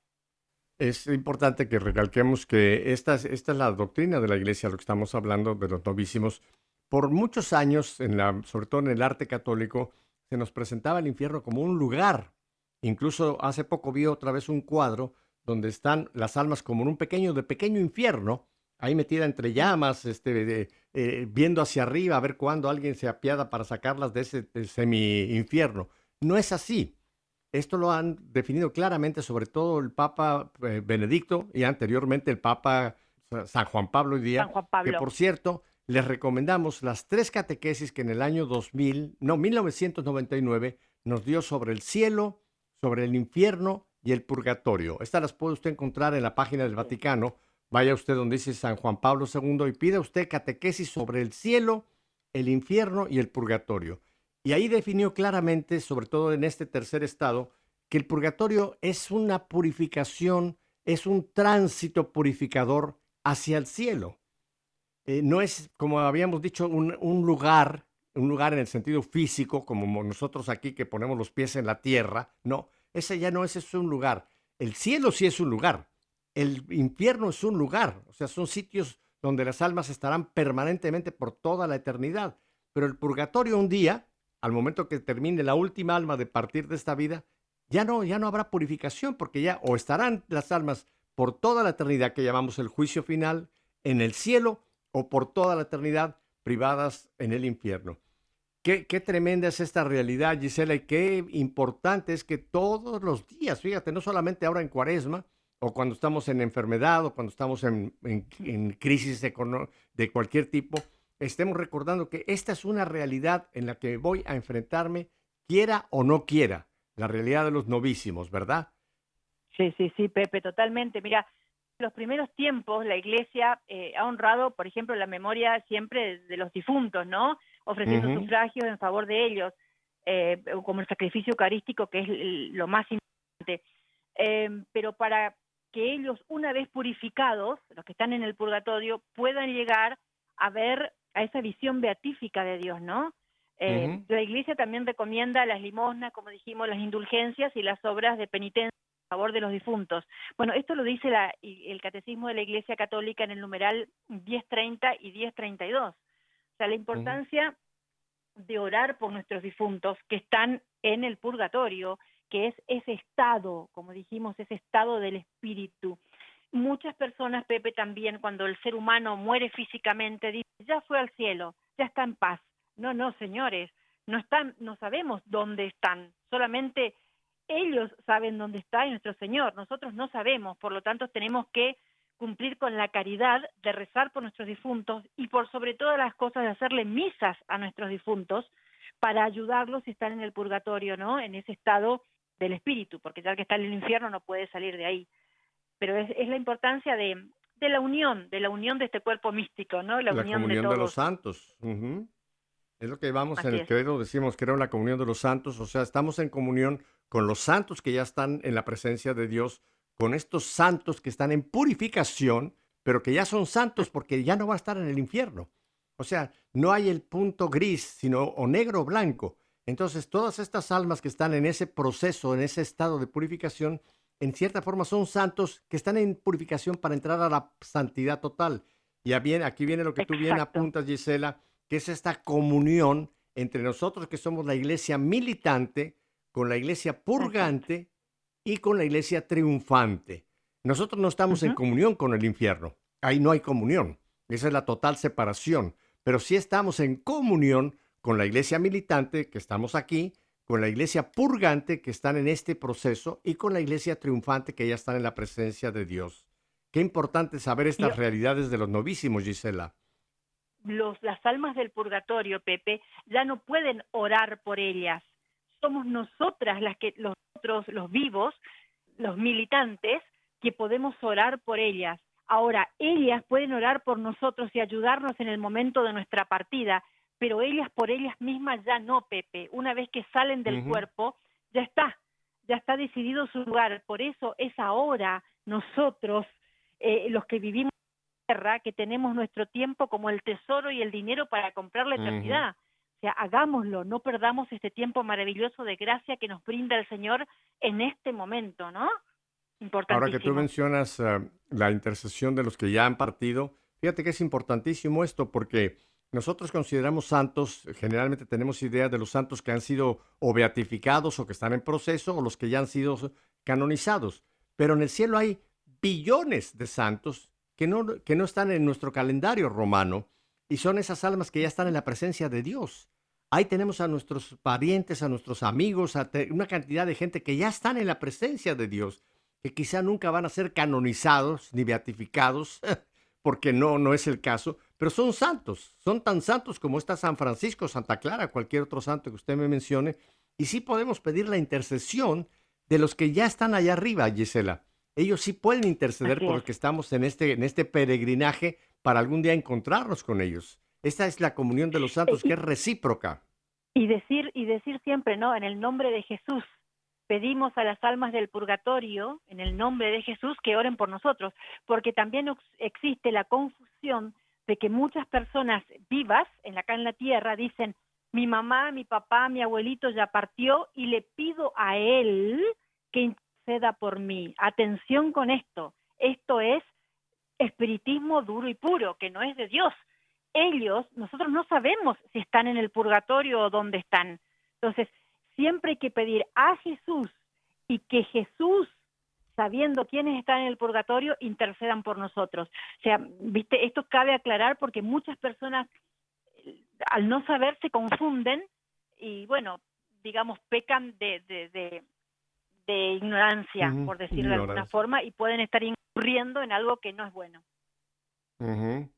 Es importante que recalquemos que esta, esta es la doctrina de la Iglesia, lo que estamos hablando de los novísimos. Por muchos años, en la, sobre todo en el arte católico, se nos presentaba el infierno como un lugar. Incluso hace poco vi otra vez un cuadro donde están las almas como en un pequeño, de pequeño infierno, ahí metida entre llamas, este, eh, viendo hacia arriba a ver cuándo alguien se apiada para sacarlas de ese semi-infierno. No es así. Esto lo han definido claramente, sobre todo el Papa eh, Benedicto y anteriormente el Papa San Juan Pablo hoy día. Que por cierto, les recomendamos las tres catequesis que en el año 2000, no, 1999, nos dio sobre el cielo, sobre el infierno y el purgatorio. Estas las puede usted encontrar en la página del Vaticano. Vaya usted donde dice San Juan Pablo II y pida usted catequesis sobre el cielo, el infierno y el purgatorio. Y ahí definió claramente, sobre todo en este tercer estado, que el purgatorio es una purificación, es un tránsito purificador hacia el cielo. Eh, no es, como habíamos dicho, un, un, lugar, un lugar en el sentido físico, como nosotros aquí que ponemos los pies en la tierra, no, ese ya no es, es un lugar. El cielo sí es un lugar. El infierno es un lugar. O sea, son sitios donde las almas estarán permanentemente por toda la eternidad. Pero el purgatorio un día, al momento que termine la última alma de partir de esta vida, ya no, ya no habrá purificación, porque ya o estarán las almas por toda la eternidad que llamamos el juicio final en el cielo o por toda la eternidad privadas en el infierno. Qué, tremenda es esta realidad, Gisela, y qué importante es que todos los días, fíjate, no solamente ahora en cuaresma, o cuando estamos en enfermedad, o cuando estamos en, crisis de cualquier tipo, estemos recordando que esta es una realidad en la que voy a enfrentarme, quiera o no quiera, la realidad de los novísimos, ¿verdad? Sí, sí, sí, Pepe, totalmente. Mira, los primeros tiempos la Iglesia eh, ha honrado, por ejemplo, la memoria siempre de los difuntos, ¿no? Ofreciendo uh sufragios en favor de ellos, eh, como el sacrificio eucarístico, que es lo más importante. Eh, pero para que ellos, una vez purificados, los que están en el purgatorio, puedan llegar a ver a esa visión beatífica de Dios, ¿no? Eh, La Iglesia también recomienda las limosnas, como dijimos, las indulgencias y las obras de penitencia a favor de los difuntos. Bueno, esto lo dice la, el Catecismo de la Iglesia Católica en el numeral 1030 y 1032. O sea, la importancia de orar por nuestros difuntos que están en el purgatorio, que es ese estado, como dijimos, ese estado del espíritu, muchas personas, Pepe, también cuando el ser humano muere físicamente, dicen, ya fue al cielo, ya está en paz. No, no, señores, no están, no sabemos dónde están, solamente ellos saben dónde está nuestro Señor, nosotros no sabemos, por lo tanto tenemos que cumplir con la caridad de rezar por nuestros difuntos y por sobre todas las cosas de hacerle misas a nuestros difuntos para ayudarlos si están en el purgatorio, ¿no? En ese estado del espíritu, porque ya que está en el infierno no puede salir de ahí pero es, es la importancia de, de, la unión, de la unión de este cuerpo místico, ¿no? La, unión comunión de, los santos. Es lo que vamos en el credo, decimos que era la comunión de los santos, o sea, estamos en comunión con los santos que ya están en la presencia de Dios, con estos santos que están en purificación, pero que ya son santos porque ya no va a estar en el infierno. O sea, no hay el punto gris, sino o negro o blanco. Entonces, todas estas almas que están en ese proceso, en ese estado de purificación, en cierta forma son santos que están en purificación para entrar a la santidad total. Y aquí viene lo que tú bien apuntas, Gisela, que es esta comunión entre nosotros que somos la iglesia militante, con la iglesia purgante y con la iglesia triunfante. Nosotros no estamos en comunión con el infierno. Ahí no hay comunión. Esa es la total separación. Pero sí estamos en comunión con la iglesia militante, que estamos aquí, con la iglesia purgante que están en este proceso y con la iglesia triunfante que ya están en la presencia de Dios. Qué importante saber estas realidades de los novísimos, Gisela. Los, las almas del purgatorio, Pepe, ya no pueden orar por ellas. Somos nosotras las que, los otros, los vivos, los militantes, que podemos orar por ellas. Ahora, ellas pueden orar por nosotros y ayudarnos en el momento de nuestra partida, pero ellas por ellas mismas ya no, Pepe. Una vez que salen del cuerpo, ya está, ya está decidido su lugar. Por eso es ahora nosotros, eh, los que vivimos en la tierra, que tenemos nuestro tiempo como el tesoro y el dinero para comprar la eternidad. O sea, hagámoslo, no perdamos este tiempo maravilloso de gracia que nos brinda el Señor en este momento, ¿no? Ahora que tú mencionas eh, la intercesión de los que ya han partido, fíjate que es importantísimo esto porque nosotros consideramos santos, generalmente tenemos idea de los santos que han sido o beatificados o que están en proceso o los que ya han sido canonizados. Pero en el cielo hay billones de santos que no, que no están en nuestro calendario romano y son esas almas que ya están en la presencia de Dios. Ahí tenemos a nuestros parientes, a nuestros amigos, a una cantidad de gente que ya están en la presencia de Dios, que quizá nunca van a ser canonizados ni beatificados, [LAUGHS] porque no, no es el caso, pero son santos, son tan santos como está San Francisco, Santa Clara, cualquier otro santo que usted me mencione, y sí podemos pedir la intercesión de los que ya están allá arriba, Gisela. Ellos sí pueden interceder por los que estamos en este, en este peregrinaje para algún día encontrarnos con ellos. Esta es la comunión de los santos, que es recíproca. Y decir, y decir siempre, ¿no? En el nombre de Jesús, pedimos a las almas del purgatorio, en el nombre de Jesús, que oren por nosotros, porque también existe la confusión de que muchas personas vivas en acá en la tierra dicen, mi mamá, mi papá, mi abuelito ya partió y le pido a él que interceda por mí. Atención con esto. Esto es espiritismo duro y puro, que no es de Dios. Ellos, nosotros no sabemos si están en el purgatorio o dónde están. Entonces, siempre hay que pedir a Jesús y que Jesús, sabiendo quiénes están en el purgatorio, intercedan por nosotros. O sea, viste, esto cabe aclarar porque muchas personas, al no saber, se confunden y, bueno, digamos, pecan de, de, de ignorancia, Ujú, por decirlo de alguna forma, y pueden estar incurriendo en algo que no es bueno. Ujú.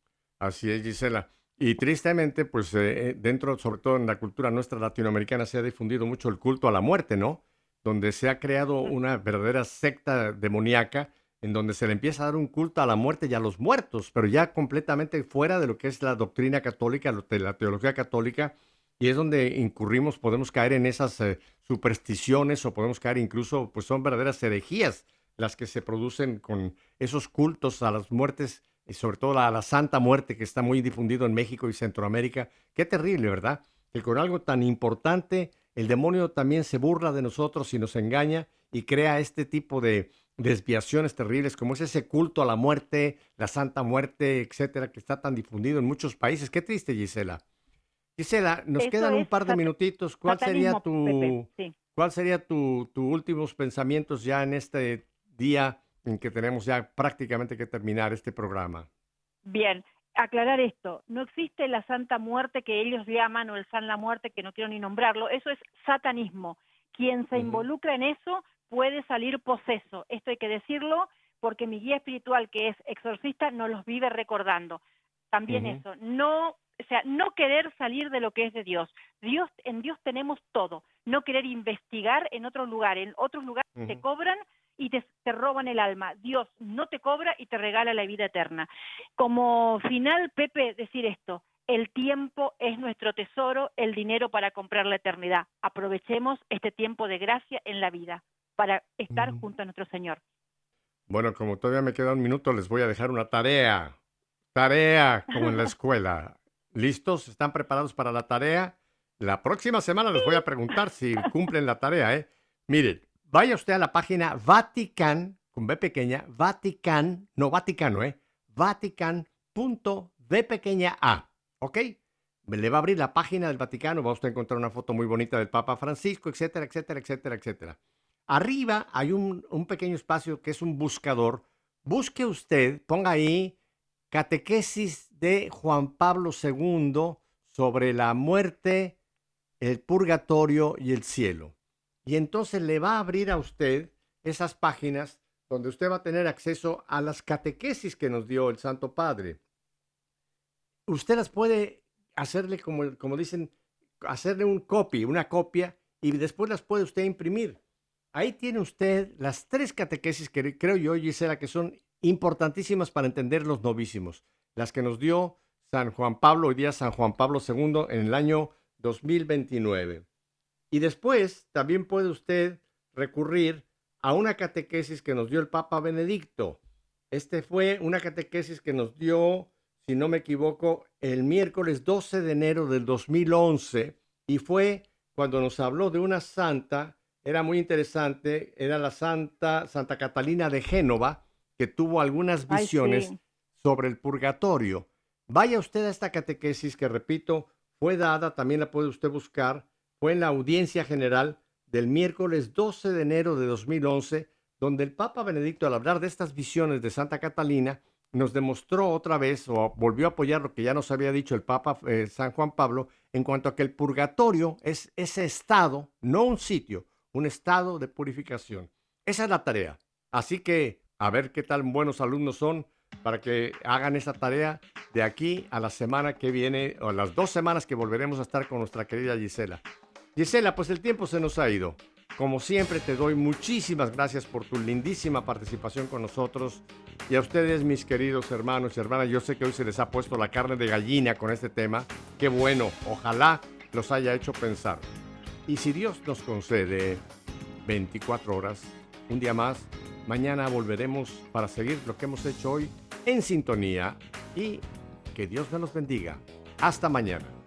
Así es, Gisela. Y tristemente, pues eh, eh, dentro, sobre todo en la cultura nuestra latinoamericana, se ha difundido mucho el culto a la muerte, ¿no? Donde se ha creado una verdadera secta demoníaca en donde se le empieza a dar un culto a la muerte y a los muertos, pero ya completamente fuera de lo que es la doctrina católica, de la teología católica, y es donde incurrimos, podemos caer en esas eh, supersticiones o podemos caer incluso, pues son verdaderas herejías las que se producen con esos cultos a las muertes y sobre todo a la Santa Muerte que está muy difundido en México y Centroamérica. Qué terrible, ¿verdad? Que con algo tan importante el demonio también se burla de nosotros y nos engaña y crea este tipo de desviaciones terribles como es ese culto a la muerte, la Santa Muerte, etcétera, que está tan difundido en muchos países. Qué triste, Gisela. Gisela, nos Eso quedan un par de minutitos. ¿Cuál sería tu, Pepe, sí. ¿Cuál sería tu, tu últimos pensamientos ya en este día en que tenemos ya prácticamente que terminar este programa? Bien, aclarar esto, no existe la Santa Muerte que ellos llaman o el San la Muerte, que no quiero ni nombrarlo, eso es satanismo. Quien se involucra en eso puede salir poseso. Esto hay que decirlo porque mi guía espiritual, que es exorcista, nos los vive recordando. También eso, no, o sea, no querer salir de lo que es de Dios. Dios, en Dios tenemos todo. No querer investigar en otro lugar. En otros lugares te cobran y te, te roban el alma. Dios no te cobra y te regala la vida eterna. Como final, Pepe, decir esto, el tiempo es nuestro tesoro, el dinero para comprar la eternidad. Aprovechemos este tiempo de gracia en la vida para estar junto a nuestro Señor. Bueno, como todavía me queda un minuto, les voy a dejar una tarea. Tarea, como en la escuela. ¿Listos? ¿Están preparados para la tarea? La próxima semana les voy a preguntar si cumplen la tarea, ¿eh? Miren, vaya usted a la página Vatican, con B pequeña, Vatican, no Vaticano, ¿eh? Vatican.v pequeña A, ¿ok? Le va a abrir la página del Vaticano, va usted a encontrar una foto muy bonita del Papa Francisco, etcétera, etcétera, etcétera, etcétera. Arriba hay un pequeño espacio que es un buscador. Busque usted, ponga ahí catequesis de Juan Pablo II sobre la muerte, el purgatorio y el cielo. Y entonces le va a abrir a usted esas páginas donde usted va a tener acceso a las catequesis que nos dio el Santo Padre. Usted las puede hacerle, como, como dicen, hacerle un copy, una copia, y después las puede usted imprimir. Ahí tiene usted las tres catequesis que creo yo, Gisela, que son importantísimas para entender los novísimos. Las que nos dio San Juan Pablo, hoy día San Juan Pablo II, en el año 2029. Y después también puede usted recurrir a una catequesis que nos dio el Papa Benedicto. Este fue una catequesis que nos dio, si no me equivoco, el miércoles 12 de enero del 2011 y fue cuando nos habló de una santa, era muy interesante, era la santa Santa Catalina de Génova, que tuvo algunas Ay, visiones sí. sobre el purgatorio. Vaya usted a esta catequesis que, repito, fue dada, también la puede usted buscar, fue en la audiencia general del miércoles 12 de enero de 2011, donde el Papa Benedicto, al hablar de estas visiones de Santa Catalina, nos demostró otra vez o volvió a apoyar lo que ya nos había dicho el Papa eh, San Juan Pablo en cuanto a que el purgatorio es ese estado, no un sitio, un estado de purificación. Esa es la tarea. Así que a ver qué tan buenos alumnos son para que hagan esa tarea de aquí a la semana que viene o a las dos semanas que volveremos a estar con nuestra querida Gisela. Gisela, pues el tiempo se nos ha ido. Como siempre te doy muchísimas gracias por tu lindísima participación con nosotros y a ustedes mis queridos hermanos y hermanas, yo sé que hoy se les ha puesto la carne de gallina con este tema. Qué bueno, ojalá los haya hecho pensar. Y si Dios nos concede 24 horas, un día más, mañana volveremos para seguir lo que hemos hecho hoy en sintonía y que Dios me los bendiga. Hasta mañana.